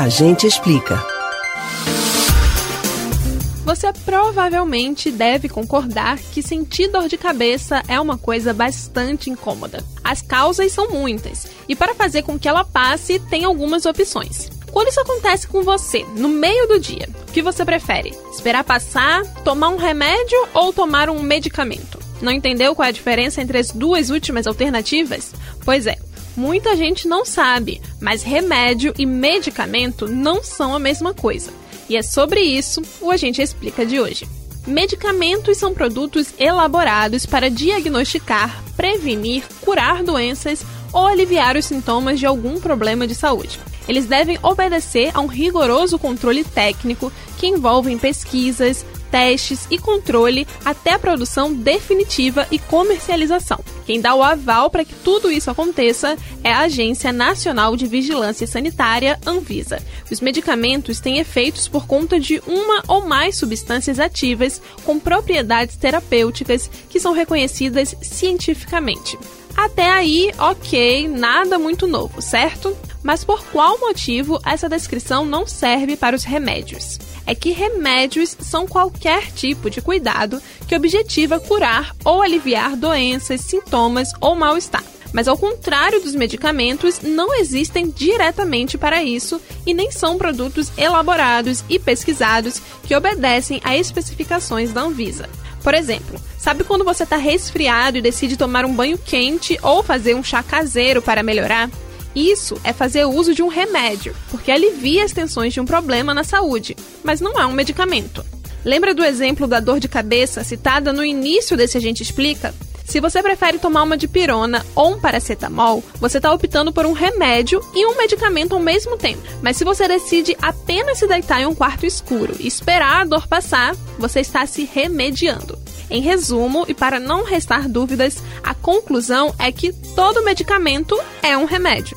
A gente explica. Você provavelmente deve concordar que sentir dor de cabeça é uma coisa bastante incômoda. As causas são muitas, e para fazer com que ela passe, tem algumas opções. Quando isso acontece com você, no meio do dia, o que você prefere? Esperar passar, tomar um remédio ou tomar um medicamento? Não entendeu qual é a diferença entre as duas últimas alternativas? Pois é, muita gente não sabe, mas remédio e medicamento não são a mesma coisa. E é sobre isso o Agente Explica de hoje. Medicamentos são produtos elaborados para diagnosticar, prevenir, curar doenças ou aliviar os sintomas de algum problema de saúde. Eles devem obedecer a um rigoroso controle técnico que envolve pesquisas, testes e controle até a produção definitiva e comercialização. Quem dá o aval para que tudo isso aconteça é a Agência Nacional de Vigilância Sanitária, Anvisa. Os medicamentos têm efeitos por conta de uma ou mais substâncias ativas com propriedades terapêuticas que são reconhecidas cientificamente. Até aí, ok, nada muito novo, certo? Mas por qual motivo essa descrição não serve para os remédios? É que remédios são qualquer tipo de cuidado que objetiva curar ou aliviar doenças, sintomas ou mal-estar. Mas ao contrário dos medicamentos, não existem diretamente para isso e nem são produtos elaborados e pesquisados que obedecem a especificações da Anvisa. Por exemplo, sabe quando você está resfriado e decide tomar um banho quente ou fazer um chá caseiro para melhorar? Isso é fazer uso de um remédio, porque alivia as tensões de um problema na saúde, mas não é um medicamento. Lembra do exemplo da dor de cabeça citada no início desse A Gente Explica? Se você prefere tomar uma dipirona ou um paracetamol, você está optando por um remédio e um medicamento ao mesmo tempo. Mas se você decide apenas se deitar em um quarto escuro e esperar a dor passar, você está se remediando. Em resumo, e para não restar dúvidas, a conclusão é que todo medicamento é um remédio,